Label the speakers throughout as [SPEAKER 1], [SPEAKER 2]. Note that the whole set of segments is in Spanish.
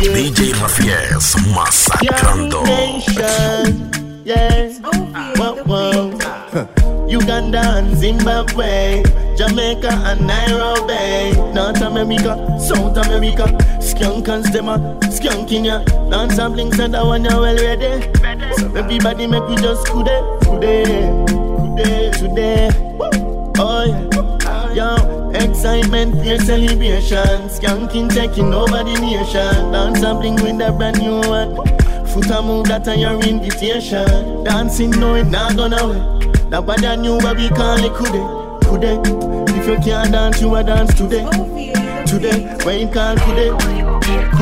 [SPEAKER 1] DJ Rafies masacrando.
[SPEAKER 2] Yeah. Whoa, whoa. Uganda and Zimbabwe, Jamaica and Nairobi, North America, South America, skunk and stemmer, skunk in ya, and blinks and that one you well ready. So everybody make we just today, today, today, today. Oh yeah, yo, excitement, fear celebration, skanking taking over the nation, dance and bling with a brand new one. Foot a move that on your invitation, dancing no it not gonna wait. That what I knew what we call it kude, kude. If you can't dance, you a dance today, today. When you call kude,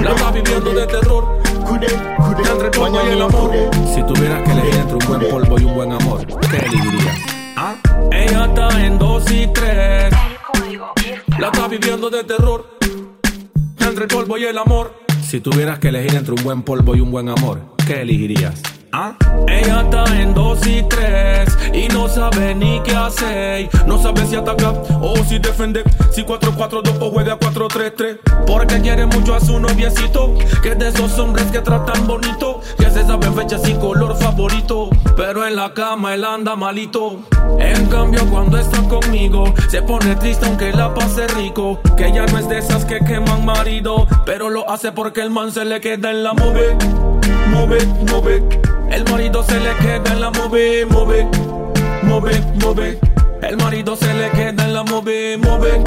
[SPEAKER 3] La estás viviendo de terror.
[SPEAKER 2] kude, kude.
[SPEAKER 3] Entre el polvo y el amor.
[SPEAKER 2] kude.
[SPEAKER 4] Si tuvieras que elegir entre un buen polvo y un buen amor, ¿qué elegirías?
[SPEAKER 3] ¿Ah? Ella está en dos y tres. La está viviendo de terror. Entre el polvo y el amor.
[SPEAKER 4] Si tuvieras que elegir entre un buen polvo y un buen amor, ¿qué elegirías?
[SPEAKER 3] ¿Ah? Ella está en dos y tres y no sabe ni qué hacer. No sabe si ataca o si defender. Si 4-4-2 o juega 4-3-3. Porque quiere mucho a su noviecito. Que es de esos hombres que tratan bonito. Que se saben fechas y color favorito. Pero en la cama él anda malito. En cambio, cuando está conmigo, se pone triste aunque la pase rico. Que ya no es de esas que queman marido. Pero lo hace porque el man se le queda en la move. Move, move. El marido se le queda en la move, move, move, move. El marido se le queda en la move, move,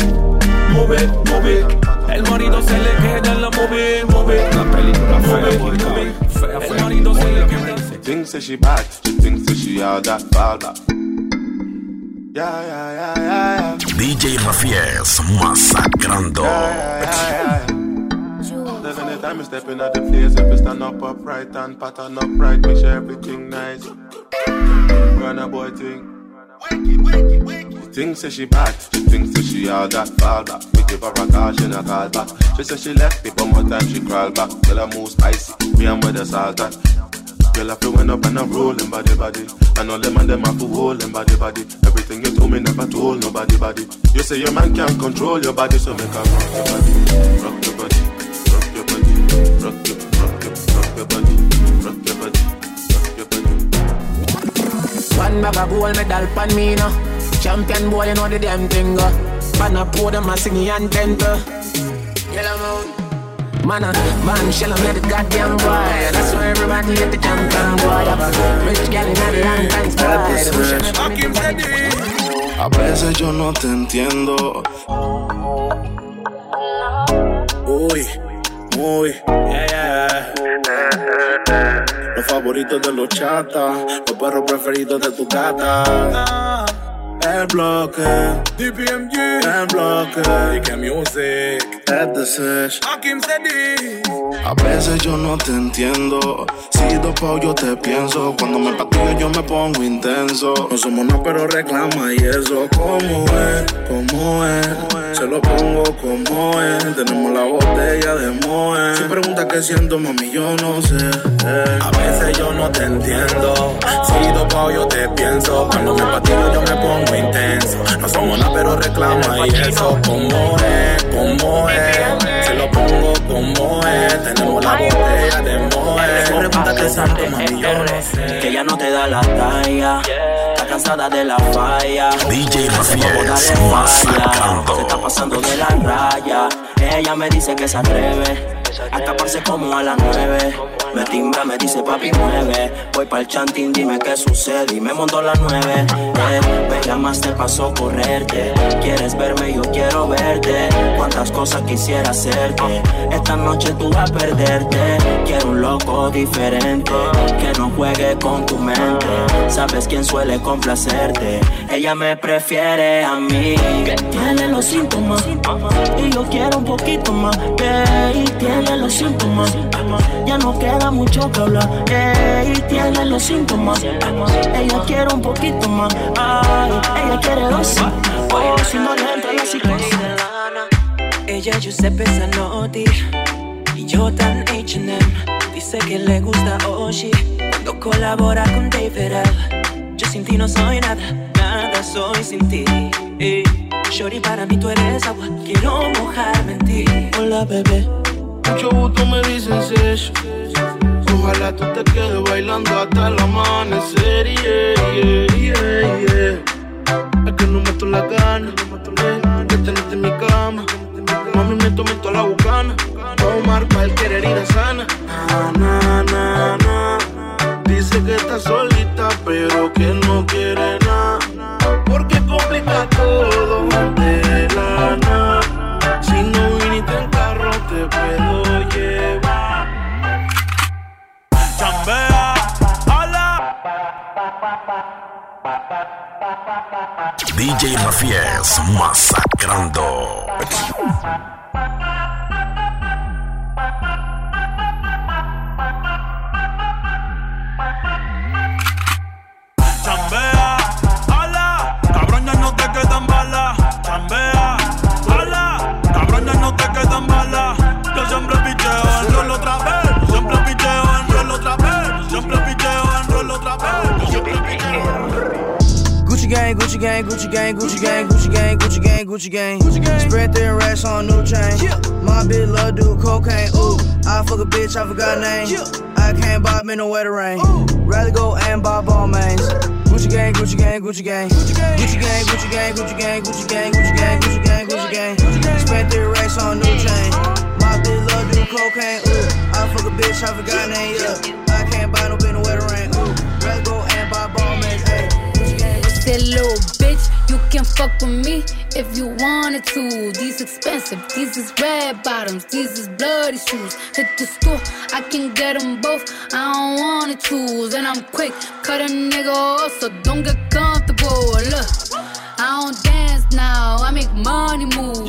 [SPEAKER 3] move, move. El marido se le queda en la move, move.
[SPEAKER 4] Una película
[SPEAKER 3] Move,
[SPEAKER 4] fea, fea,
[SPEAKER 3] El marido se le queda.
[SPEAKER 5] Thinks that she bad, she thinks that she all that fall back. Yeah, yeah, yeah, yeah, yeah.
[SPEAKER 1] DJ Rafies masacrando.
[SPEAKER 5] yeah, yeah, yeah. There's anytime you step in at the place, if you stand up upright and pattern upright, make sure everything nice. Run a boy thing. She thinks that she bad, she thinks that she all that fall back. We give her a call, she not call back. She said she left me, but more time she crawl back. Girl, I move spicy, me and with the salt at. Girl, I feel when up and I'm rolling body body. I know them and them have to hold them body body. Everything you told me never told nobody body. You say your man can't control your body, so make her rock your body, rock your body,
[SPEAKER 6] One bag of gold medal pan me no. Champion boy, you know the damn thing go. Pan a pour them a sing and temper Yellow moon. Man a man shell and the goddamn boy. That's why everybody hit the champion boy. Rich gal in long time
[SPEAKER 7] A veces yo no te entiendo. Uy, muy, yeah, yeah. Los favoritos de los chatas, los perros preferidos de tu gata. El bloque, DPMG, el bloque, DK Music, es the sesh. A veces yo no te entiendo. Si dopo yo te pienso. Cuando me patillo yo me pongo intenso. No somos nada, pero reclama y eso. ¿Cómo es? ¿Cómo es? Se lo pongo como es. Tenemos la botella de Moe. Si pregunta qué siento, mami, yo no sé.
[SPEAKER 8] A veces yo no te entiendo. Si dopo yo te pienso. Cuando me patillo yo me pongo intenso. No somos nada, pero reclama y eso. ¿Cómo es? ¿Cómo es? Se lo pongo como es. Tenemos la botella de Moe. Qué siento, mami, yo no sé.
[SPEAKER 9] Que ella no te da la talla. Está cansada de la falla.
[SPEAKER 1] DJ masacrando.
[SPEAKER 9] Se está pasando de la raya. Ella me dice que se atreve. A escaparse como a las nueve. Me timbra, me dice papi mueve. Voy pa'l chantín, dime qué sucede. Y me monto las nueve. Eh, me llamaste paso correrte. Quieres verme, yo quiero verte. Cuántas cosas quisiera hacerte. Esta noche tú vas a perderte. Quiero un loco diferente. Que no juegue con tu mente. Sabes quién suele complacerte. Ella me prefiere a mí. Tiene los síntomas. Y yo quiero un poquito más. Ey, tiene los síntomas. Ya no queda mucho que hablar. Ey, tiene los síntomas. Ella quiere un poquito más. Ay, ella quiere dosis. Oh, si no le entra la psicosis.
[SPEAKER 10] Ella Giuseppe Zanotti y yo tan H&M Dice que le gusta Oshi cuando colabora con David L. Yo sin ti no soy nada, nada soy sin ti eh. Shorty para mí tú eres agua, quiero mojarme en ti
[SPEAKER 2] Hola bebé,
[SPEAKER 7] Mucho gusto me dicen Sesh. Ojalá tú te quedes bailando hasta el amanecer. Yeah, yeah, yeah, yeah. Es que no meto la gana de tenerte en mi cama. Mami, me tomo toda la bucana. Tomar cualquier herida sana. Na, na, na, Dice que está solita, pero que no quiere nada. Porque complica todo de la nada. Si no viniste en carro, te puedo llevar.
[SPEAKER 11] Chambea, hola.
[SPEAKER 1] DJ Rafies masacrando.
[SPEAKER 11] Chambea, ala, cabrón ya no te quedan balas. Chambea, ala, cabrón ya no te quedan balas. Yo siempre picheo en rol otra vez. Yo siempre picheo en rol otra vez. Yo siempre picheo en rol otra vez. Yo siempre picheo.
[SPEAKER 12] Gucci gang, Gucci gang, Gucci gang, Gucci gang, Gucci gang, Gucci gang, Gucci gang. Gucci gang. Spread thin racks on new chain. My bitch love do cocaine. Ooh, I fuck a bitch, I forgot name. I can't buy me no wetter rain. Rather go and buy ball mains. Gucci gang, Gucci gang, Gucci gang. Gucci gang, Gucci gang, Gucci gang, Gucci gang, Gucci gang, Gucci gang, Gucci gang, Gucci gang. Spent three racks on new chain. My bitch love do cocaine. Ooh, I fuck a bitch, I forgot name. Yeah, I can't buy no bitch no wetter rain. Ooh, rather go and buy ball mains. Hey, Gucci gang.
[SPEAKER 13] Bitch, you can fuck with me if you wanted to. These expensive, these is red bottoms, these is bloody shoes. Hit the store, I can get them both. I don't wanna choose, and I'm quick, cut a nigga off, so don't get comfortable. Look, I don't dance now, I make money move.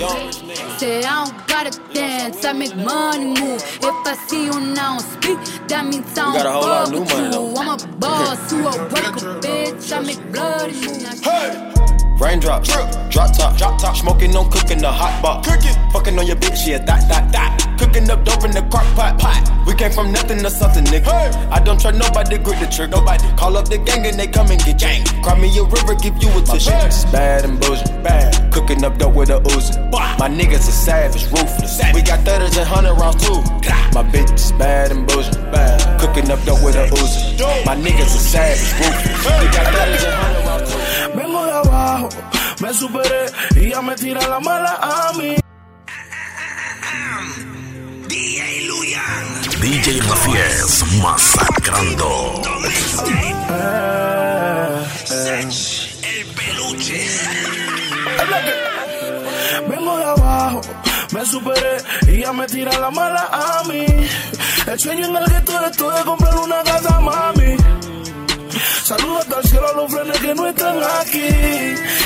[SPEAKER 13] Say I don't gotta dance, I make money move. If I see you now speak, that means I don't
[SPEAKER 14] got a whole lot
[SPEAKER 13] fuck
[SPEAKER 14] of new
[SPEAKER 13] with
[SPEAKER 14] money,
[SPEAKER 13] you.
[SPEAKER 14] though.
[SPEAKER 13] I'm a boss, you a worker, bitch. I make bloody moves.
[SPEAKER 14] Raindrops, drop top, drop top. Smoking on cooking the hot pot. Cooking, fucking on your bitch, yeah, that, that, that. Cooking up dope in the crock pot, pot. We came from nothing to something, nigga. I don't trust nobody, grip the trick. Nobody call up the gang and they come and get gang. Cry me a river, give you a tissue. Bad and bullshit, bad. Cooking up dope with a Uzi. My niggas are savage, ruthless. We got thudders and hundred rounds too. My bitch is bad and bullshit, bad. Cooking up dope with a Uzi. My niggas are savage, ruthless. We got thudders and hundred rounds too.
[SPEAKER 7] Vengo de abajo, me superé y ya me tira la mala a mí.
[SPEAKER 1] DJ Rafies masacrando.
[SPEAKER 7] El peluche. Vengo de abajo, me superé y ya me tira la mala a mí. El sueño en el que tú eres tú de comprar una casa, mami. Saludos el cielo a los frenes que no están aquí.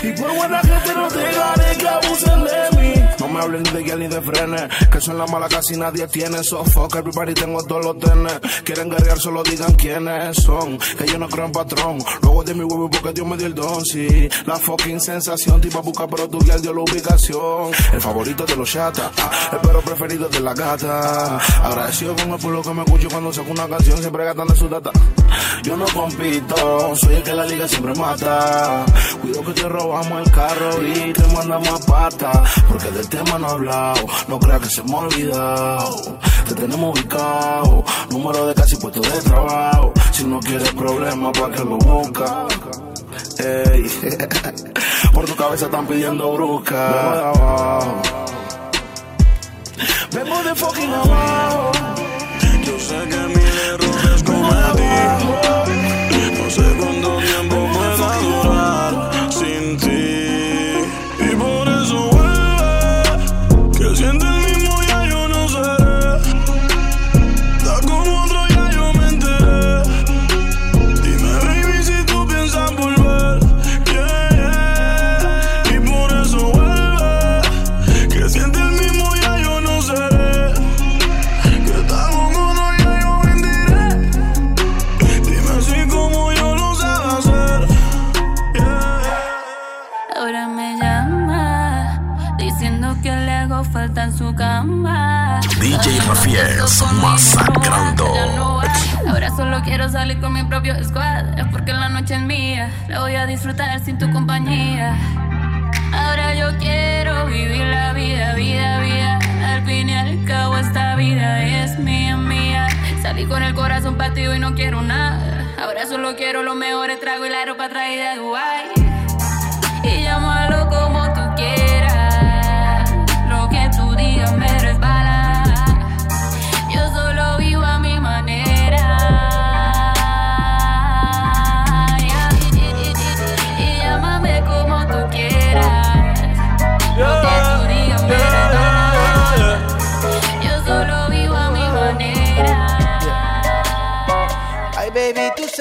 [SPEAKER 7] Y por buena gente no te dejaré que abusen de mí. No me hablen de guía ni de frenes, que son la mala casi nadie tiene. So fuck everybody, tengo todos los tenes. Quieren guerrear, solo digan quiénes son. Que yo no creo en patrón. Luego de mi huevo porque Dios me dio el don, sí. La fucking sensación, tipo busca, pero tu guía dio la ubicación. El favorito de los chatas, el perro preferido de la gata. Agradecido con el pueblo que me escucho cuando saco una canción, siempre gastando su data. Yo no compito, soy el que la liga siempre mata. Cuido que te robamos el carro y te mandamos a pata. Porque del no hablado, no creas que se me olvidado. Te tenemos ubicado, número de casi puesto de trabajo. Si no quieres problemas, pa' que lo busca. Ey, por tu cabeza están pidiendo brusca. Vengo de abajo, vengo de fucking abajo.
[SPEAKER 11] Yo sé que mil errores cometí. No sé cuánto
[SPEAKER 13] solo quiero salir con mi propio squad. Es porque la noche es mía. La voy a disfrutar sin tu compañía. Ahora yo quiero vivir la vida, vida, vida. Al fin y al cabo esta vida Salí con el corazón partido y no quiero nada. Ahora solo quiero los mejores tragos y la ropa traída de Dubai.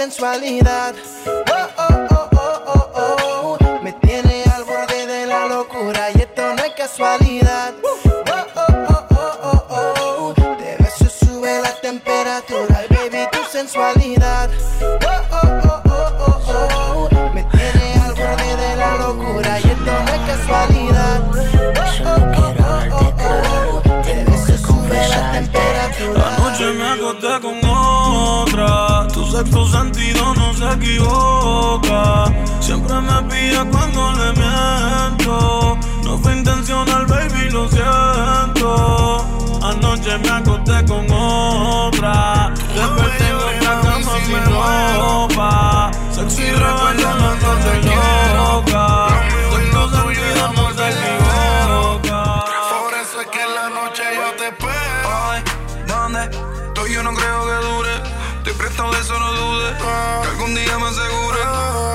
[SPEAKER 15] Sensualidad.
[SPEAKER 11] Sexto sentido no se equivoca. Siempre me pilla cuando le miento. No fue intencional, baby, lo siento. Anoche me acosté con otra. Desperté en otra cama sin ropa. Sexy rebelde, no te loca.
[SPEAKER 1] Eso, no dudes. Que algún día me asegure.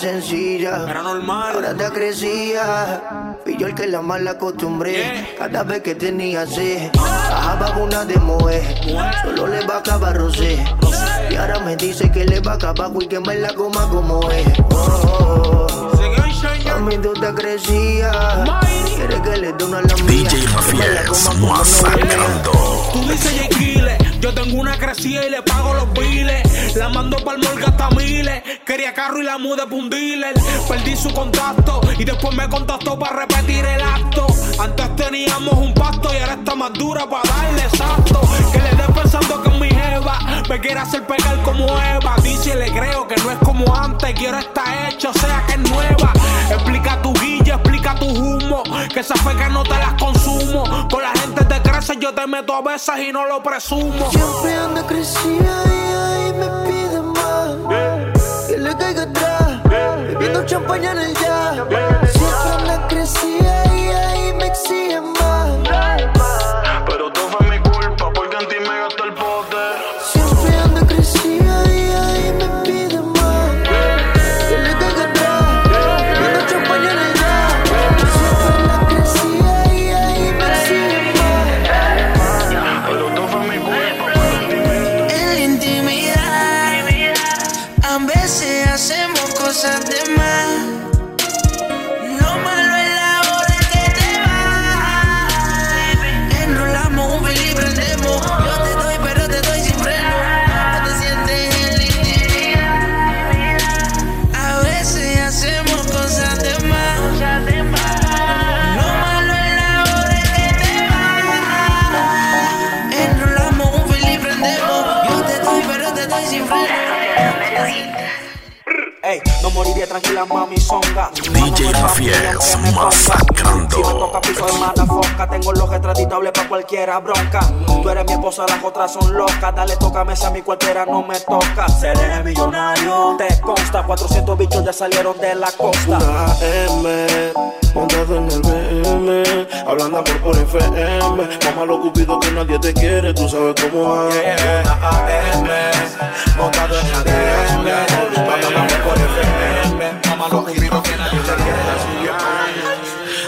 [SPEAKER 15] sencilla, era normal, ahora te crecía. Fui yo el que la mal acostumbré. Cada vez que tenía sed, bajaba una de moe. Solo le bajaba rosé. Y ahora me dice que le baja abajo y que me la coma como es. Oh, oh, oh. Mami, tú te crecías. Quieres que le dé una.
[SPEAKER 16] DJ masacrando.
[SPEAKER 8] Tú dices J. Kille, yo tengo una crecida y le pago los biles. La mando pa'l morgue hasta miles. Quería carro y la mudé pa' un dealer. Perdí su contacto y después me contactó para repetir el acto. Antes teníamos un pacto y ahora está más dura para darle exacto. Que le dé pensando que mi Me quiere hacer pegar como Eva. Dice le creo que no es como antes. Quiero estar hecho, o sea que es nueva. Explica tu guilla, explica tu humo. Que esa fe que no te las consumo. Con la gente te crece, yo te meto a veces y no lo presumo.
[SPEAKER 15] Siempre anda crecida y ahí me pide más. Que le caiga atrás, bebiendo champaña en el ya.
[SPEAKER 17] Tranquila, mami, songa.
[SPEAKER 1] DJ Rafies masacrando.
[SPEAKER 17] Si me toca piso de mala foca, tengo los retratitables para cualquiera bronca. Tú eres mi esposa, las otras son locas. Dale, tócame si a mi cualquiera no me toca. Seré millonario. Te consta, 400 bichos ya salieron de la costa.
[SPEAKER 7] Una M, montado en el BM, hablando por por FM. Mamá lo cupido que nadie te quiere, tú sabes cómo es.
[SPEAKER 17] AM, montado en el BM, Cupido que nadie te quiere.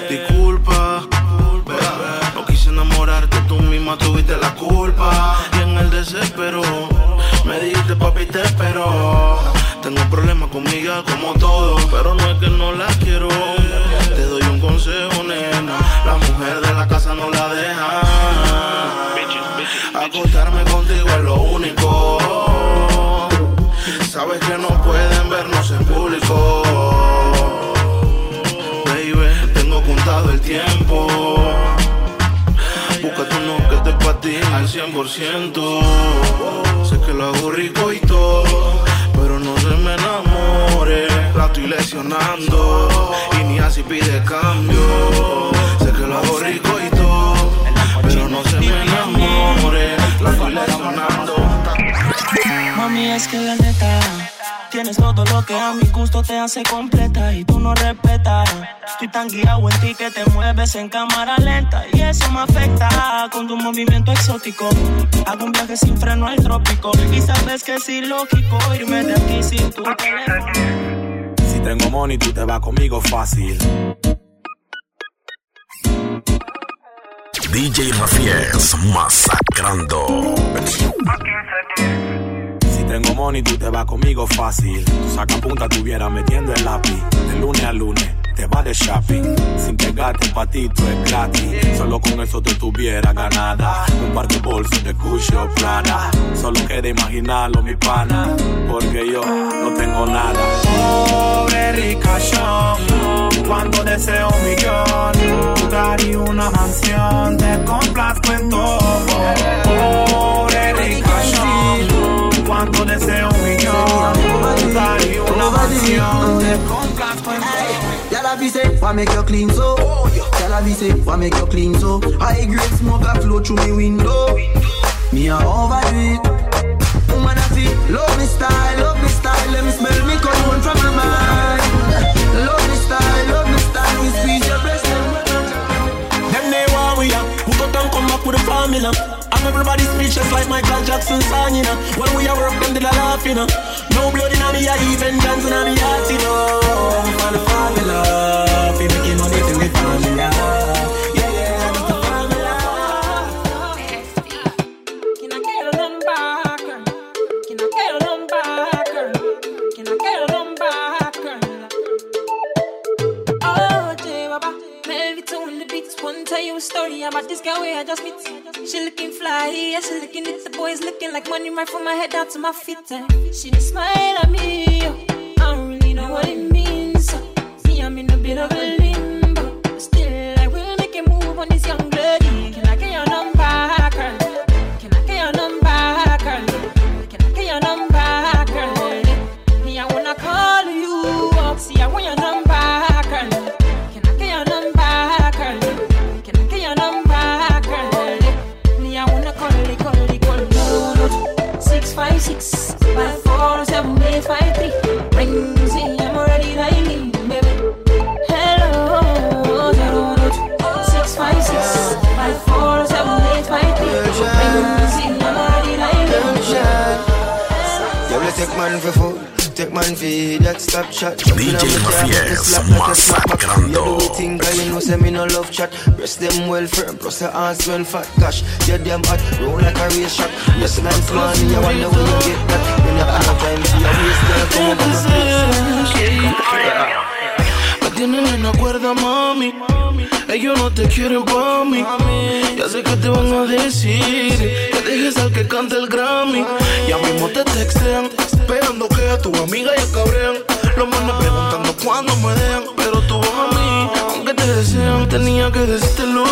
[SPEAKER 7] Disculpa, no quise enamorarte, tú misma tuviste la culpa. Y en el desespero, me dijiste papi te espero. Tengo problemas con Miguel como todo, pero no es que no la quiero. Te doy un consejo, nena, la mujer de la casa no la deja. Patine al 100%. Sé que lo hago rico y todo, pero no se me enamore. La estoy lesionando y ni así pide cambio. Sé que lo hago rico y todo, pero no se me enamore. La estoy lesionando.
[SPEAKER 18] Mami, es que la neta, tienes todo lo que a mi gusto te hace completa y tú no respetas. Estoy tan guiado en ti que te mueves en cámara lenta y eso me afecta con tu movimiento exótico. Hago un viaje sin freno al trópico y sabes que es ilógico irme de aquí sin tu teléfono.
[SPEAKER 4] Si tengo money, tú te vas conmigo fácil.
[SPEAKER 1] DJ Rafies masacrando.
[SPEAKER 4] Tengo money, tú te vas conmigo fácil. Tu saca punta tuviera metiendo el lápiz. De lunes a lunes, te vas de shopping. Sin pegarte un patito es gratis. Solo con eso te tuviera ganada. Un par de bolsos de Gucci o Prada. Solo queda imaginarlo, mi pana. Porque yo no tengo nada.
[SPEAKER 19] Pobre ricachón, cuando deseo un millón, y una mansión, te complazco en todo. Pobre ricachón, cuando deseo un millón, lugar una mansión, te complazco en.
[SPEAKER 20] Y'all have say, why make you clean so? Y'all have say, why make you clean so? High grade smoke a flow through me window. Me a overdo it. Woman I feel, love me style, love me style. Let me smell me cologne from my mind. Love me style, love me style. We squeeze your breast.
[SPEAKER 19] Them they want we up, who go down come back with the formula. And everybody speechless like Michael Jackson song, you know. When we are work, them did a laugh, you know. No blood in me, I even dance in me heart, you know. For the formula, fi making money to formula. Yeah, yeah, the formula.
[SPEAKER 18] Can I get a number. Can I get a number. Can I get a number. Oh, the beats. Tell you a story about this girl where I just meet. She looking fly, yeah, she looking at the boys looking like money right from my head down to my feet. eh. She just smile at me. I don't really know what it means. so Me, I'm in a bit of a limbo, still I will make a move on this young
[SPEAKER 20] Man for that stop chat.
[SPEAKER 1] DJ masacrando.
[SPEAKER 20] You do thing, you know say me no love chat. Breast them well firm, plus the ass well fat. Gosh, yeah, them hot, roll like a race shot. Yes, smart, me, I wonder where you get that. You never have time for your waist, girl, come over my place.
[SPEAKER 7] Me tienen en la cuerda, mami. Ellos no te quieren pa' mí. Ya sé que te van a decir dejes al que cante el Grammy. Ya mismo te textean, esperando que a tu amiga ya cabrean. Los manes preguntando cuándo me dejan, pero tú vas a mí, aunque te desean. Tenía que decírtelo.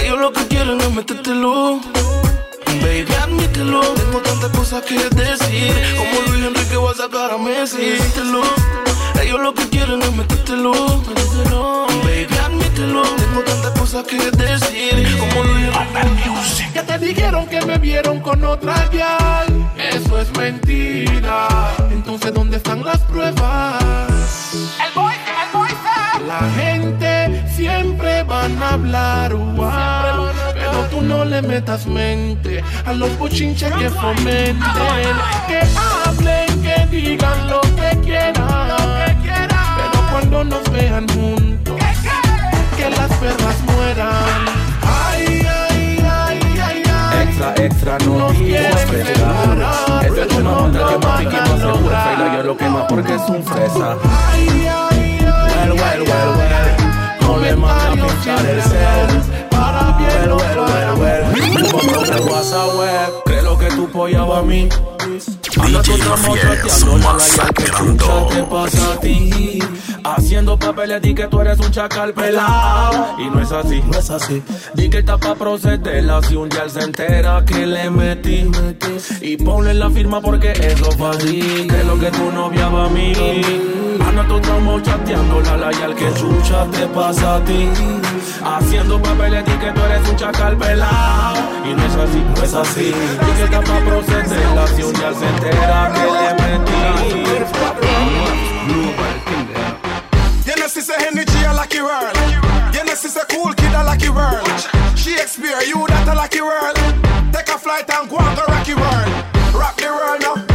[SPEAKER 7] Ellos lo que quieren es metértelo. Baby, admítelo. Tengo tantas cosas que decir. Como Luis Enrique voy a sacar a Messi. Díselo. Ellos lo que quieren es metértelo. Baby, admítelo. Tengo tantas cosas que decir. Como Luis Enrique.
[SPEAKER 21] Que te dijeron que me vieron con otra guial. Eso es mentira. Entonces, ¿dónde están las pruebas? El boy, el boy La gente siempre van a hablar, wow, pero tú no le metas mente a los bochinches que fomenten. Que hablen, que digan lo que quieran, pero cuando nos vean juntos, que las perras mueran. Ay, ay, ay, ay, ay.
[SPEAKER 3] Extra, extra, no quiero prestar. Ese es una onda que mami que no se freír. Yo lo quema porque es un fresa. Well, well, well, well. No le manda a el cel. Como el WhatsApp que tú pollaba a mí. La que chucha te pasa a ti. Haciendo papeles di que tú eres un chacal pelado. Y no es así, no es así. Di que está pa' procederla si un día él se entera que le metí. Y ponle la firma porque eso fue así. Que lo que tu novia va a mí. Anda tu tramo chateando la la al que chucha te pasa a ti. Haciendo papeles di que tú eres un chacal pelado. Y no es así, no es así. Di que está pa' procederla si un día él se entera que le metí.
[SPEAKER 22] Genesis a energy a lucky world. Genesis a cool kid a lucky world. Shakespeare, you that a lucky world. Take a flight and go on the rocky world. Rock the world now,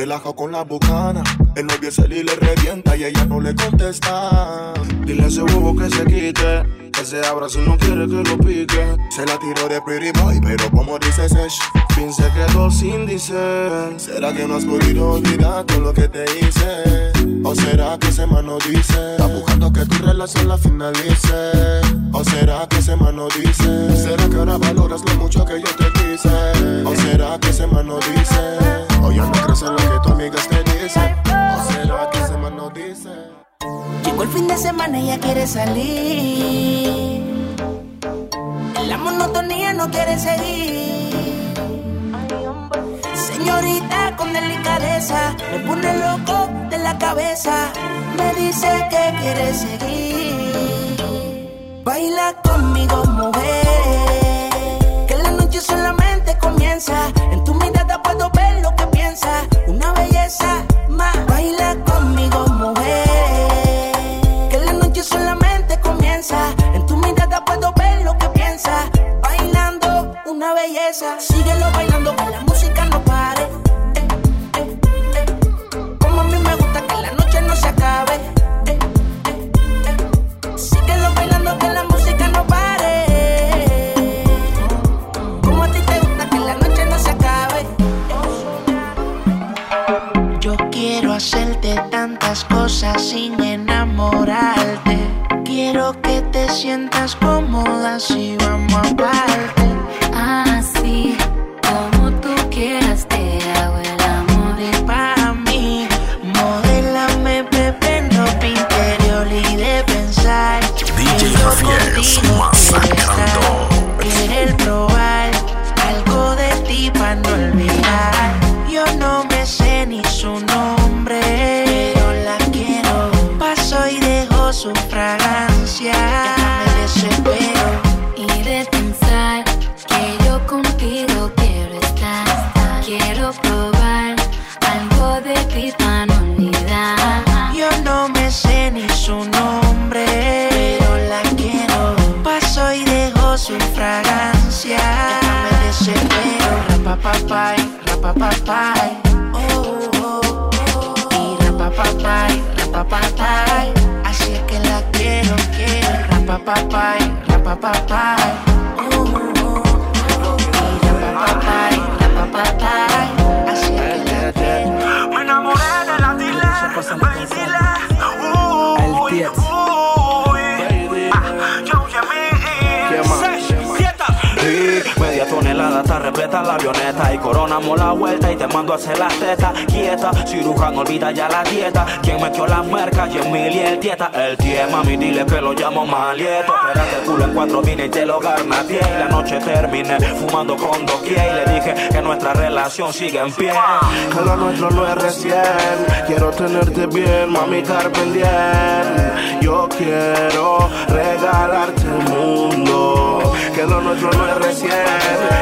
[SPEAKER 5] Relajo con la bucana. El novio se le revienta y ella no le contesta.
[SPEAKER 7] Dile a ese bobo que se quite. Que se abra si no quiere que lo pique.
[SPEAKER 5] Se la tiró de pretty boy, pero como dice Sesh,
[SPEAKER 7] Fin se quedó sin dice.
[SPEAKER 5] ¿Será que no has podido olvidar todo lo que te hice? ¿O será que ese man no dice? Está buscando que tu relación la finalice. ¿O será que ese man no dice? ¿Será que ahora valoras lo mucho que yo te quise? ¿O será que ese man no dice? ¿O ya no crees en lo que tu amigas te dicen? ¿O será que ese man no dice?
[SPEAKER 23] Llegó el fin de semana y ella quiere salir. La monotonía no quiere seguir. Señorita con delicadeza, me pone loco de la cabeza. Me dice que quiere seguir. Baila conmigo, mujer. Que la noche solamente comienza. Una belleza más. Baila conmigo, mujer. Que la noche solamente comienza. En tu mirada puedo ver lo que piensa. Bailando una belleza. Sin enamorarte. Quiero que te sientas cómoda si vamos aparte.
[SPEAKER 13] Así
[SPEAKER 17] sigue en pie
[SPEAKER 7] Que lo nuestro no es recién. Quiero tenerte bien, mami, estar pendiente. Yo quiero regalarte el mundo. Que lo nuestro no es recién.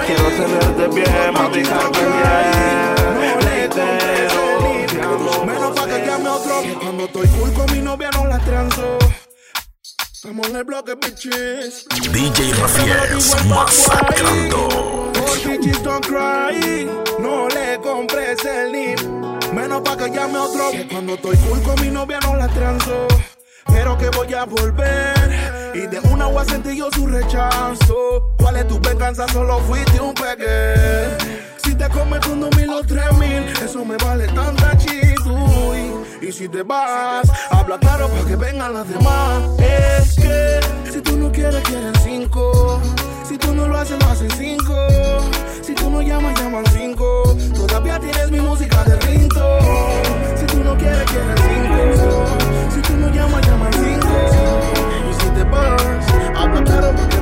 [SPEAKER 7] Quiero tenerte bien, mami, estar pendiente. Menos pa' que llame otro. Que cuando estoy cool con mi novia no la transo. Estamos en el bloque, bitches.
[SPEAKER 1] DJ Rafies masacrando.
[SPEAKER 7] All bitches don't cry. No le compres el nip. Menos pa' que llame otro. Que cuando estoy cool con mi novia no la transo. Pero que voy a volver. Y de una voy a sentir yo su rechazo. ¿Cuál es tu venganza? Solo fuiste un peque. Si te comes con dos mil o tres mil, eso me vale tanta chituy. Y si te vas, habla claro para que vengan las demás. Es que si tú no quieres, quieren cinco. Si tú no lo haces, lo hacen cinco. Si tú no llamas, llaman cinco. Todavía tienes mi música de rinto. Si tú no quieres, quieren cinco. Si tú no llamas, llaman cinco. Y si te vas, habla para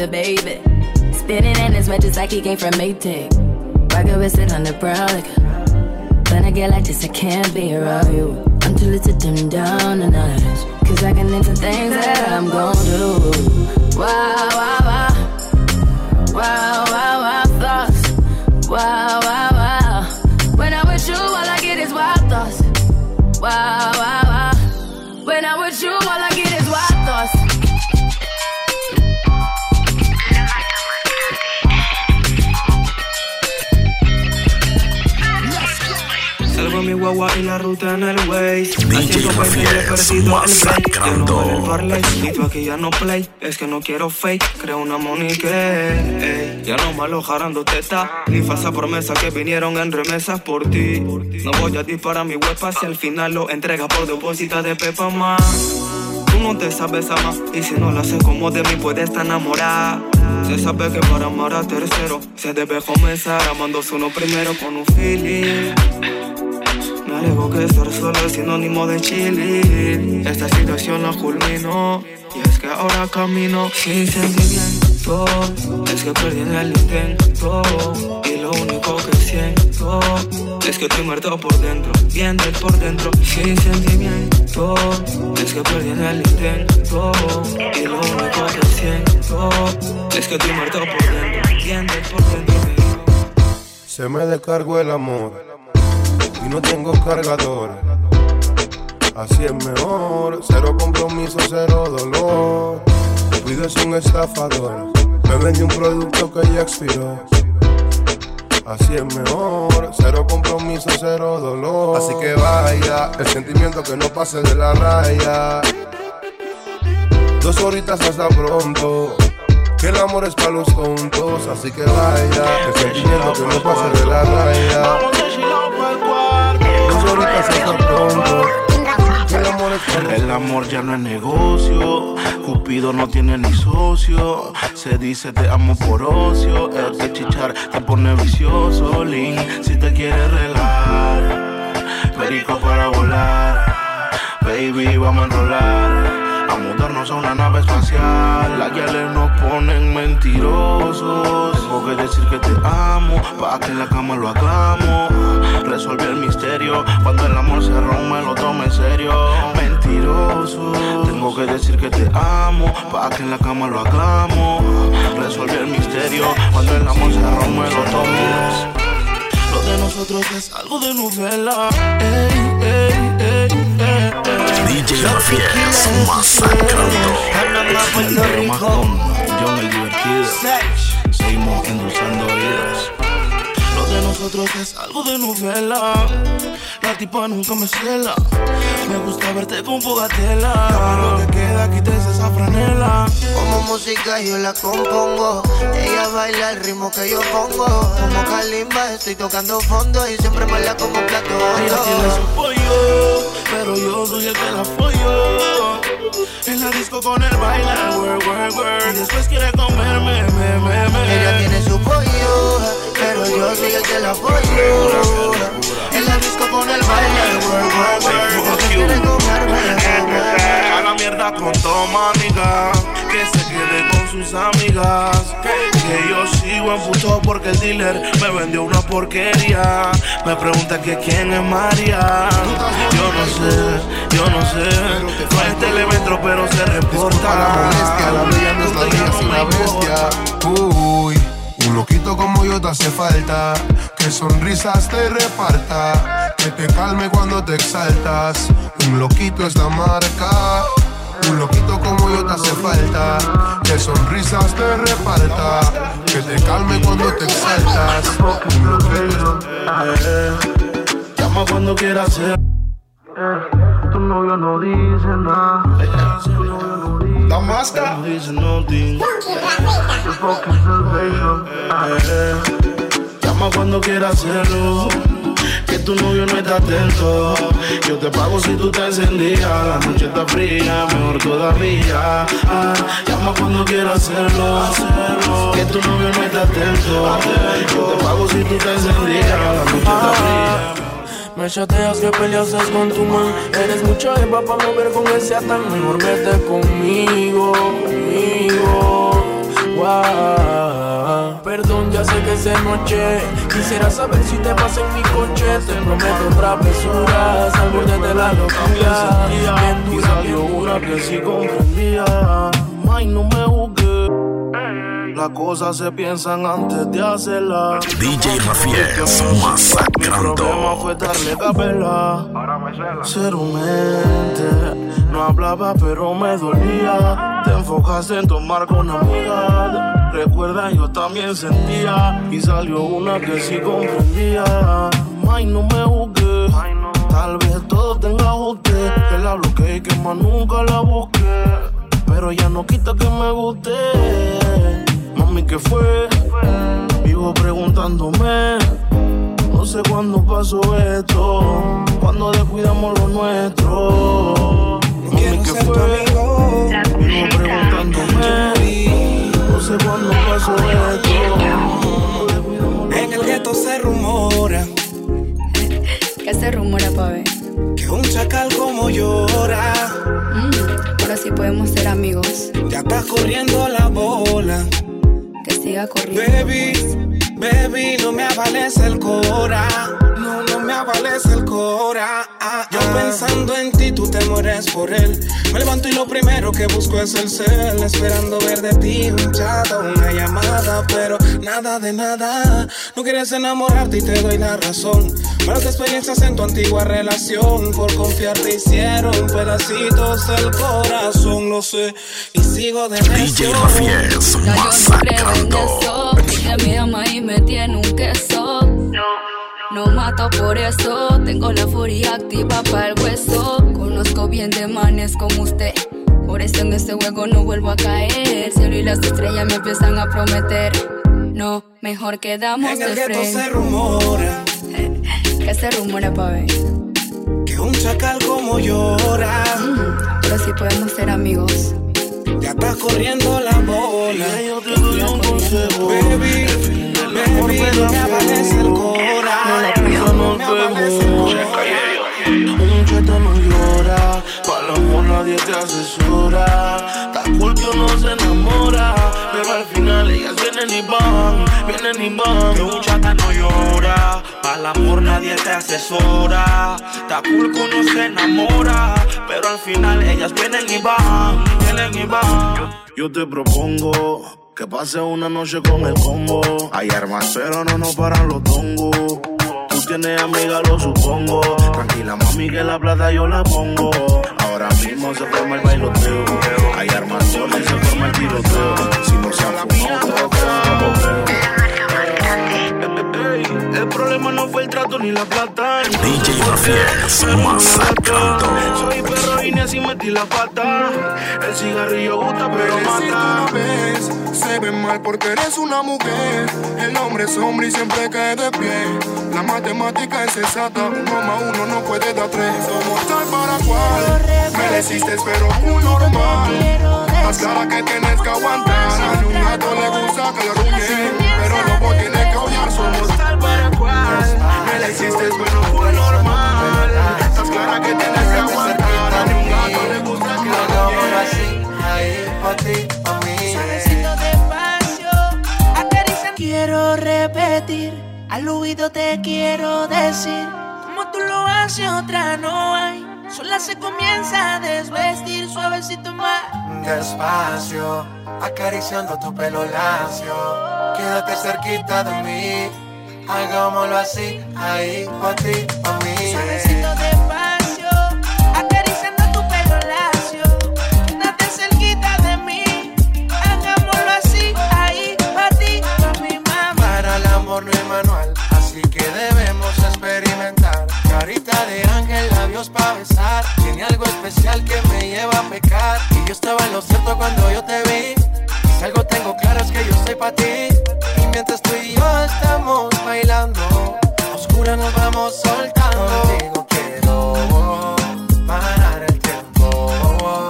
[SPEAKER 24] a baby. Spinning in his just like he came from Maytag. Rocket with it on the brown. Like, when I get like this, I can't be around you. I'm too little to dim down the notch. Cause I can into things that I'm gon' do. Wow, wow, wow. Wow, wow, wow, thoughts. Wow, wow.
[SPEAKER 25] Guagua y la ruta en el Waze
[SPEAKER 1] DJ Rafies masacrando.
[SPEAKER 25] el parlay Y tú aquí ya no play. Es que no quiero fake Creo una monique ey. Ya no malo jarando teta Ni falsa promesa que vinieron en remesas por ti. No voy a disparar mi huepa Si al final lo entrega por depósito de pepa más. Tú no te sabes amar Y si no lo haces como de mí puedes estar enamorada Se sabe que para amar a tercero Se debe comenzar amándose uno primero con un feeling alego que estar solo es sinónimo de chilling Esta situación la culminó Y es que ahora camino sin sentimiento. Es que perdí en el intento Y lo único que siento Es que estoy muerto por dentro Bien del por dentro Sin sentimiento. Es que perdí en el intento Y lo único que siento Es que estoy muerto por dentro Bien del por dentro.
[SPEAKER 7] Se me descargó el amor y no tengo cargador. Así es mejor, cero compromiso, cero dolor. Cuido es un estafador, me vende un producto que ya expiró. Así es mejor, cero compromiso, cero dolor. Así que vaya, el sentimiento que no pase de la raya.
[SPEAKER 5] Dos horitas hasta pronto. Que el amor es para los tontos, así que vaya. El sentimiento que no pasa de la raya. Pronto. El amor
[SPEAKER 7] ya no es negocio, Cupido no tiene ni socio. Se dice te amo por ocio, el que chichar te pone vicioso. Link, si te quieres relar, perico para volar. Baby, vamos a enrolar. A mudarnos a una nave espacial. Las guiales nos ponen mentirosos. Tengo que decir que te amo, pa' que en la cama lo hagamos. Resolví el misterio. Cuando el amor se rompe, lo tomo en serio. Mentiroso. Tengo que decir que te amo, pa' que en la cama lo hagamos. Resolví el misterio. Cuando el amor se rompe, lo tomo. Lo de nosotros es algo de novela. Ey, ey, ey.
[SPEAKER 1] DJ Rafieres masacrando.
[SPEAKER 7] Pero más con John el divertido. Seguimos endulzando oídos. Nosotros es algo de novela. La tipa nunca me cela. Me gusta verte con fogatela. Lo que queda, quites esa franela.
[SPEAKER 15] Como música yo la compongo. Ella baila el ritmo que yo pongo. Como Kalimba estoy tocando fondo y siempre me la como plato
[SPEAKER 7] Ella tiene su pollo, pero yo soy el que la follo. En la disco con el baila, work, work, work. Y después quiere comerme, me, me, me.
[SPEAKER 15] Ella tiene su pollo, pero yo soy el que la apoyo. En la disco con el baile, comerme,
[SPEAKER 7] A la mierda con toma, amiga. Que se quede con sus amigas. Que yo sigo en puto porque el dealer me vendió una porquería. Me pregunta que quién es María. Yo no sé, yo no sé. No es telemetro, pero se reporta.
[SPEAKER 5] la molestia, la bella no es la bella sin la bestia. Uy, un loquito como yo te hace falta. Que sonrisas te reparta. Que te calme cuando te exaltas. Un loquito es la marca. Un loquito como yo te hace falta. Que sonrisas te reparta. Que te calme cuando te exaltas. Un loquito.
[SPEAKER 7] Llama cuando quieras ser. Tu novio no dice nada.
[SPEAKER 5] La máscara.
[SPEAKER 7] No dice nothing. Eh, Llama cuando quieras hacerlo. Que tu novio no está atento. Yo te pago si tú te encendías. La noche está fría, mejor todavía. Ah, llama cuando quieras hacerlo. Que tu novio no está atento. Yo te pago si tú te encendías. La noche está fría.
[SPEAKER 25] Me chateas que peleases con tu man. Eres mucha jeva para no ver con ese tan Mejor vete conmigo, conmigo. Guau. Perdón, ya sé que es de noche. Quisiera saber si te pasa en mi coche. Te prometo travesuras Al borde de la locura Bien dura, bien
[SPEAKER 7] una que sí comprendía. Ay, no me juzgué. Las cosas se piensan antes de hacerlas.
[SPEAKER 1] DJ Rafieres
[SPEAKER 7] Mi problema
[SPEAKER 1] masacrando.
[SPEAKER 7] fue darle capela. Ser un ente. No hablaba, pero me dolía. Te enfocaste en tomar con amigas. Recuerda, yo también sentía. Y salió una que sí comprendía. Ay, no me juzgué. Tal vez todo tenga ajuste. Que la bloqueé y que más nunca la busqué. Pero ya no quita que me guste. Mami, ¿qué fue? Vivo preguntándome. No sé cuándo pasó esto. Cuando descuidamos lo nuestro. Mami, ¿qué fue? Vivo preguntándome. No sé cuándo pasó esto.
[SPEAKER 25] En el gueto se rumora
[SPEAKER 13] ¿Qué se rumora, pa' ver?
[SPEAKER 25] que un chacal como llora.
[SPEAKER 13] Mm, ahora sí podemos ser amigos.
[SPEAKER 25] Ya está corriendo la bola. Baby, baby, no me avales el cora. Me avales el cora. Yo pensando en ti, tú te mueres por él. Me levanto y lo primero que busco es el cel. Esperando ver de ti un chat o una llamada. Pero nada de nada. No quieres enamorarte y te doy la razón. Malas experiencias en tu antigua relación. Por confiar te hicieron pedacitos del corazón. Lo sé. Y sigo de
[SPEAKER 1] DJ. Rafieres
[SPEAKER 13] Ya yo no creo en eso. Ella me ama y me tiene un queso. No, mato por eso. Tengo la furia activa para el hueso. Conozco bien de manes como usted. Por eso en este juego no vuelvo a caer. El cielo y las estrellas me empiezan a prometer. No, mejor quedamos
[SPEAKER 25] En el
[SPEAKER 13] de
[SPEAKER 25] gueto se rumora
[SPEAKER 13] ¿Qué se rumora, pa' ver?
[SPEAKER 25] que un chacal como llora.
[SPEAKER 13] Pero si podemos ser amigos.
[SPEAKER 25] Ya está corriendo la bola. yo te doy un consejo. Baby,
[SPEAKER 7] asesora. Está cool que uno se enamora, pero al final ellas vienen y van, vienen y van.
[SPEAKER 25] Que un chata no llora, el amor nadie te asesora. Está cool que uno se enamora, pero al final ellas vienen y van, vienen y van.
[SPEAKER 7] Yo te propongo que pase una noche con el combo. Hay armas, pero no nos paran los tongos. Tú tienes amiga, lo supongo. Tranquila, mami, que la plata yo la pongo. Ahora mismo se forma el bailoteo. Hay y se forma el tiroteo. Si no se han fumado, El problema no fue el trato ni la plata.
[SPEAKER 1] DJ Rafies masacrando.
[SPEAKER 7] Soy perro y ni así metí la pata. El cigarrillo gusta, pero
[SPEAKER 5] Pero
[SPEAKER 7] mata.
[SPEAKER 5] una vez se ve mal porque eres una mujer. El hombre es hombre y siempre cae de pie. La matemática es exacta, uno más uno no puede dar tres. Somos tal para cual. Me hiciste, pero un normal. Las caras que tienes que aguantar. A un gato le gusta que lo arruinen, pero loco tiene que odiar. Somos tal para cual. Me le hiciste, pero fue normal. Las caras que tienes que aguantar. A un gato le gusta que lo arruinen.
[SPEAKER 26] así, ahí, pa' ti, pa' mí.
[SPEAKER 23] Suavecito despacio, acariciando. Quiero repetir, al oído te quiero decir. Como tú lo haces, otra no hay. Sola se comienza a desvestir, suavecito más.
[SPEAKER 26] Despacio, acariciando tu pelo lacio. Quédate cerquita de mí. Hagámoslo así, ahí, pa' ti, pa' mí. Labios para besar. Tiene algo especial que me lleva a pecar. Y yo estaba en lo cierto cuando yo te vi. Si algo tengo claro es que yo soy para ti. Y mientras tú y yo estamos bailando, a oscura nos vamos soltando. Contigo quiero parar el tiempo.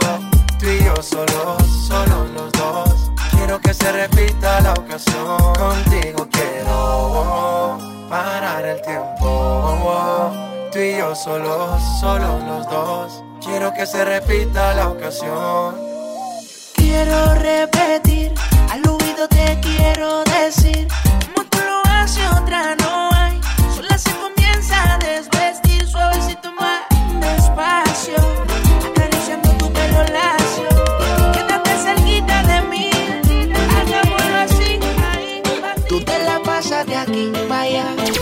[SPEAKER 26] Tú y yo solos, solos los dos. Quiero que se repita la ocasión. Contigo quiero parar el tiempo. Tú y yo solos, solos los dos. Quiero que se repita la ocasión.
[SPEAKER 23] Quiero repetir, al oído te quiero decir. Como tú lo haces, otra no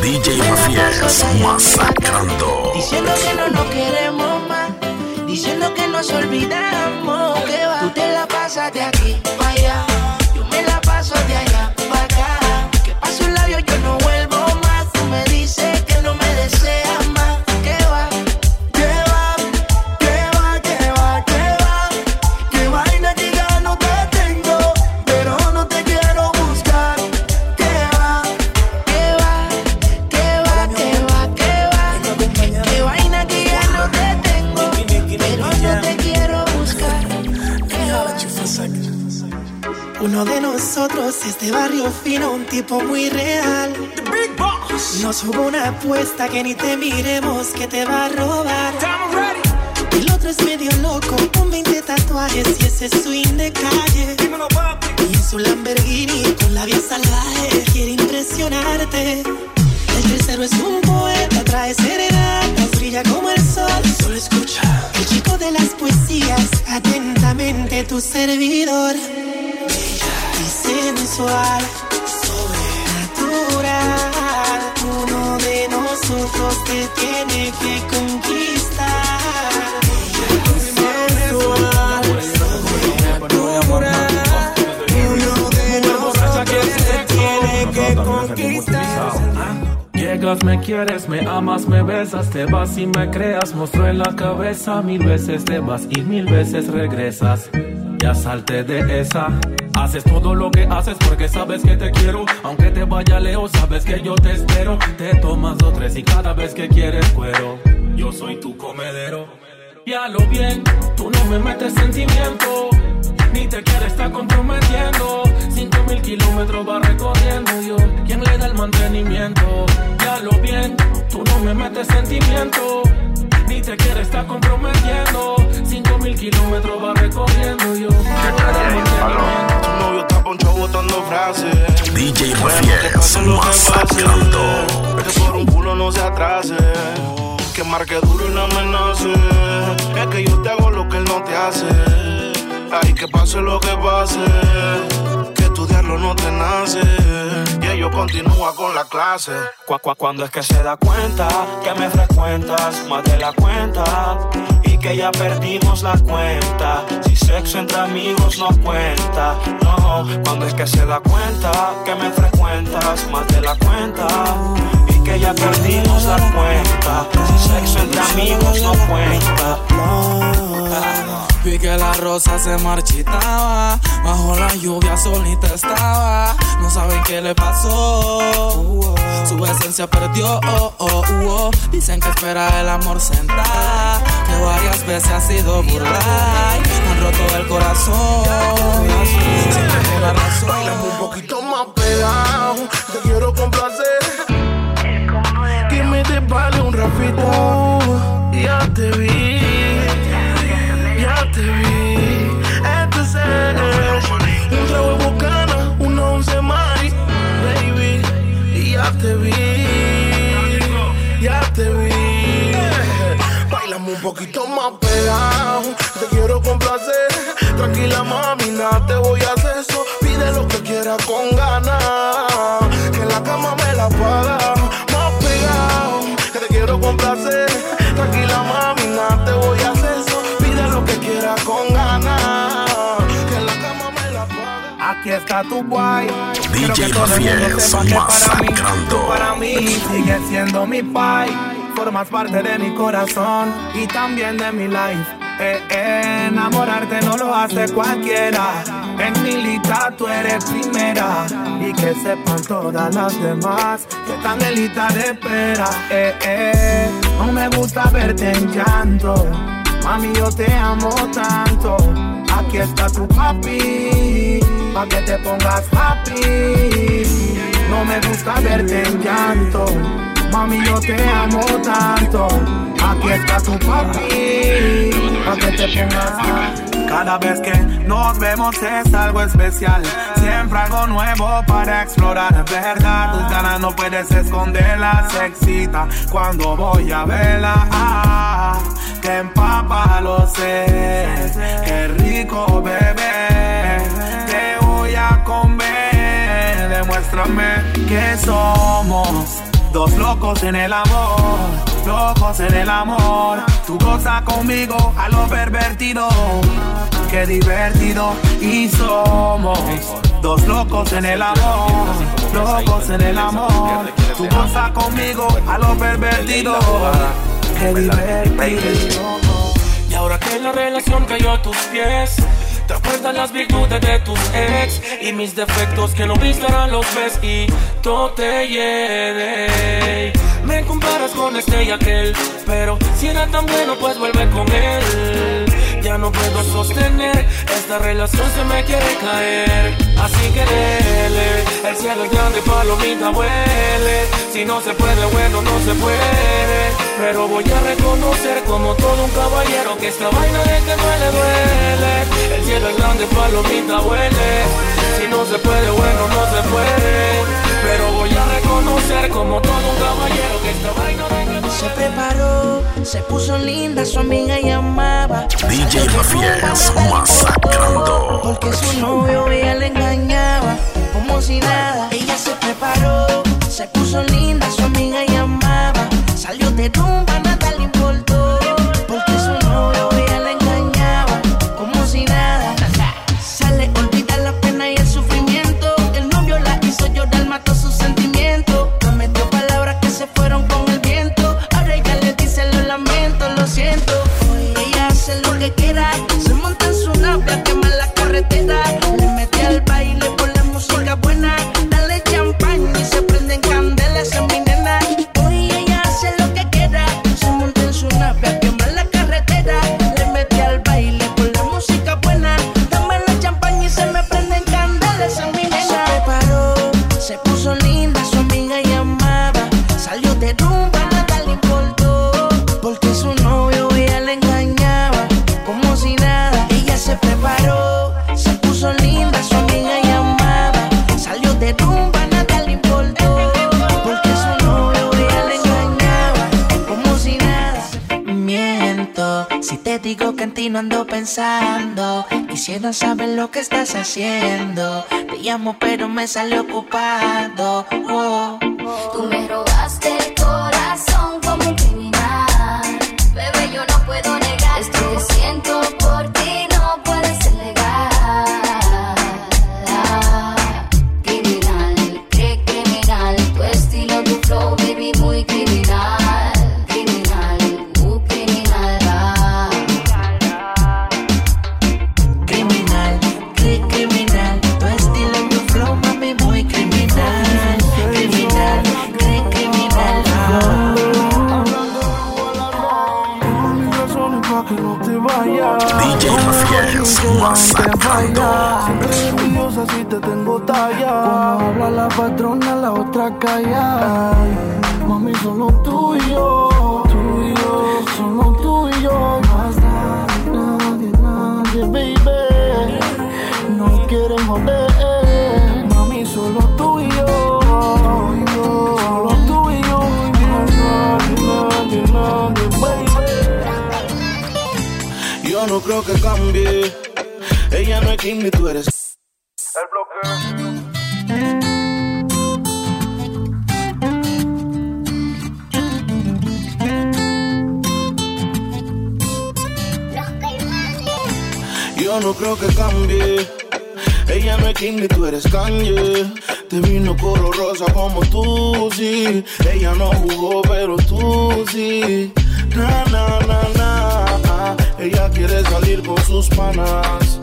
[SPEAKER 1] DJ Rafies masacrando.
[SPEAKER 23] Diciendo que no nos queremos más. Diciendo que nos olvidamos. Que va. Tú te la pasas de aquí que
[SPEAKER 27] ni te miremos que te va
[SPEAKER 3] me amas, me besas, te vas y me creas. Monstruo en la cabeza, mil veces te vas y mil veces regresas. Ya salte de esa. Haces todo lo que haces porque sabes que te quiero. Aunque te vaya lejos, sabes que yo te espero. Te tomas dos, tres y cada vez que quieres cuero. Yo soy tu comedero. Ya lo bien, tú no me metes sentimiento. Ni te quieres estar comprometiendo. Cinco mil kilómetros va recorriendo yo. ¿Quién le da el mantenimiento? Ya lo bien, tú no me metes sentimiento. Ni te quieres estar comprometiendo. Cinco mil kilómetros va recorriendo yo.
[SPEAKER 7] Tu novio está poncho botando frases.
[SPEAKER 1] DJ
[SPEAKER 7] Bueno,
[SPEAKER 1] Mafias,
[SPEAKER 7] que pase lo que
[SPEAKER 1] masacrando.
[SPEAKER 7] pase, que por un culo no se atrase. Que marque duro y no amenace. Es que yo te hago lo que él no te hace. Ay, que pase lo que pase. No. Y ello continúa con la clase.
[SPEAKER 17] Cu- cu- Cuando es que se da cuenta que me frecuentas más de la cuenta y que ya perdimos la cuenta. Si sexo entre amigos no cuenta, no. Cuando es que se da cuenta que me frecuentas más de la cuenta y que ya perdimos la cuenta. Si sexo entre amigos no cuenta.
[SPEAKER 28] Vi que la rosa se marchitaba, bajo la lluvia solita estaba. No saben qué le pasó, su esencia perdió. oh, oh, oh. Dicen que espera el amor sentada, que varias veces ha sido burlada. y Han roto el corazón, sin ninguna razón.
[SPEAKER 7] Bailame un poquito más pegado, te quiero complacer. Que me te vale un rafito. Ya te vi, poquito más pegado, te quiero complacer. Tranquila mami, nada te voy a hacer eso. Pide lo que quieras con ganas, que en la cama me la paga. Más pegado, que te quiero complacer. Tranquila mami, nada te voy a hacer eso. Pide lo que quieras con ganas, que en la cama me la paga.
[SPEAKER 8] Aquí está tu guay.
[SPEAKER 1] DJ
[SPEAKER 8] Quiero que todo el mundo
[SPEAKER 1] Mafias,
[SPEAKER 8] sepa que para mí, para mí sigues siendo mi pai. Formas parte de mi corazón y también de mi life. Eh, eh, enamorarte no lo hace cualquiera. En mi lista tú eres primera. Y que sepan todas las demás que están en lista de espera. Eh, eh, no me gusta verte en llanto. Mami, yo te amo tanto. Aquí está tu papi, pa' que te pongas happy. No me gusta verte en llanto. Mami, yo te amo tanto. Aquí está tu papi, pa' que te pongas. Cada vez que nos vemos es algo especial. Siempre algo nuevo para explorar, ¿verdad? Tus ganas no puedes esconderlas, excita cuando voy a verla. Ah, que empapa lo sé. Qué rico, bebé. Te voy a comer. Demuéstrame que somos. Dos locos en el amor, locos en el amor. Tu goza conmigo a lo pervertido. Qué divertido y somos. Dos locos en el amor, locos en el amor. Tu goza conmigo a lo pervertido. Qué divertido.
[SPEAKER 3] Y ahora que la relación cayó a tus pies, te acuerdas las virtudes de tus ex y mis defectos que no viste ahora los ves y todo te hiede. Me comparas con este y aquel, pero si era tan bueno, pues vuelve con él. Ya no puedo sostener, esta relación se me quiere caer. Así que dele, el cielo es grande, palomita huele. Si no se puede, bueno, no se puede. Pero voy a reconocer como todo un caballero que esta vaina de que duele, duele. El cielo es grande, palomita huele. Si no se puede, bueno, no se puede. Pero voy a reconocer como todo un caballero que esta vaina de que duele.
[SPEAKER 23] Se preparó, se puso linda, su amiga llamaba.
[SPEAKER 1] DJ Mafias, masacrando.
[SPEAKER 23] Porque su novio ella le engañaba, como si nada. Ella se preparó, se puso linda, su amiga llamaba. Salió de rumba,
[SPEAKER 27] Lo que estás haciendo. Te llamo, pero me sale ocupado. Oh.
[SPEAKER 1] Masacrando.
[SPEAKER 7] Siempre envidiosa si te tengo talla. Cuando habla la patrona, la otra calla. Mami, solo tú y yo. Tú y yo, solo tú y yo. Más nadie, nadie, nadie, baby. No quieren joder. Mami, solo tú y yo. Tú y yo, Solo tú y yo. Más nadie, nadie, nadie, baby. Yo no creo que cambie. Es Kim ni tú eres. Yo no creo que cambie. Ella no es Kim ni tú eres Kanye. Te vino color rosa como tú, sí. Ella no jugó, pero tú sí. Na, na, na, na. Ella quiere salir con sus panas.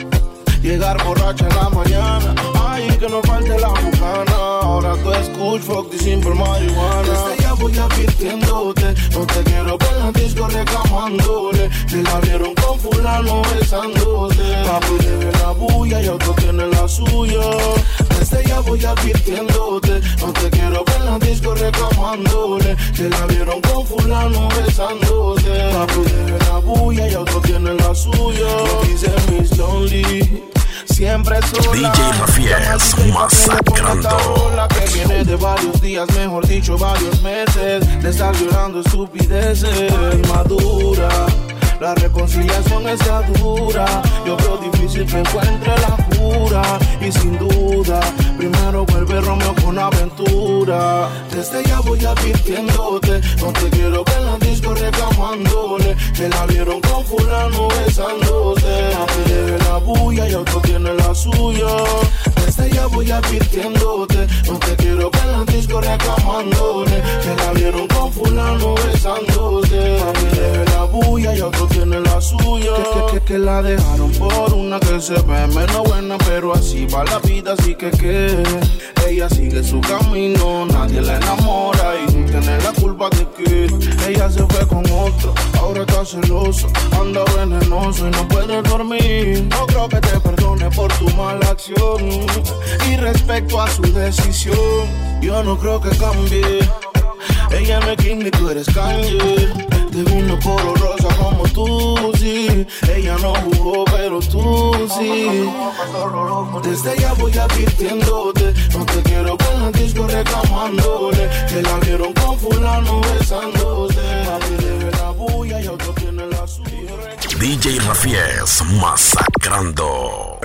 [SPEAKER 7] Llegar borracha en la mañana. Ay, que no falte la bucana. Ahora tú escuchas fuck y simple marihuana. Desde ya voy advirtiéndote. No te quiero ver la disco reclamándole. Te la vieron con fulano besándose. Papi debe la bulla y otro tiene la suya. Desde ya voy advirtiéndote. No te quiero ver en la disco reclamándole. Te la vieron con fulano besándose. Papi debe la bulla y otro tiene la suya. Dice Miss Lonely. Siempre sola.
[SPEAKER 1] DJ Rafies, masacrando.
[SPEAKER 7] La que viene de varios días, mejor dicho, varios meses. De estar llorando estupideces. Madura. La reconciliación está dura. Yo veo difícil que encuentre la cura. Y sin duda, primero vuelve Romeo con aventura. Desde ya voy advirtiéndote. No te quiero ver en la disco reclamándole. Que la vieron con fulano besándose. Debe la bulla y otro tiene la suya. Desde ya voy advirtiéndote. No te quiero ver en la disco reclamándole. Que la vieron con fulano besándose. Papi debe la bulla y otro tiene la suya. Que, que, que, que la dejaron por una que se ve menos buena, pero así va la vida, así que que ella sigue su camino, nadie la enamora y no tiene la culpa de que ella se fue con otro, ahora está celoso, anda venenoso y no puede dormir. No creo que te perdone por tu mala acción y respecto a su decisión, yo no creo que cambie. Ella no es Kim ni tú eres Kanye. Te vino por rosa como tú, sí. Ella no jugó, pero tú sí. Desde ya voy advirtiéndote. No te quiero en la disco reclamándole. Que la vieron con fulano besándose. La bulla y otro tiene la suya.
[SPEAKER 1] DJ Rafies, masacrando.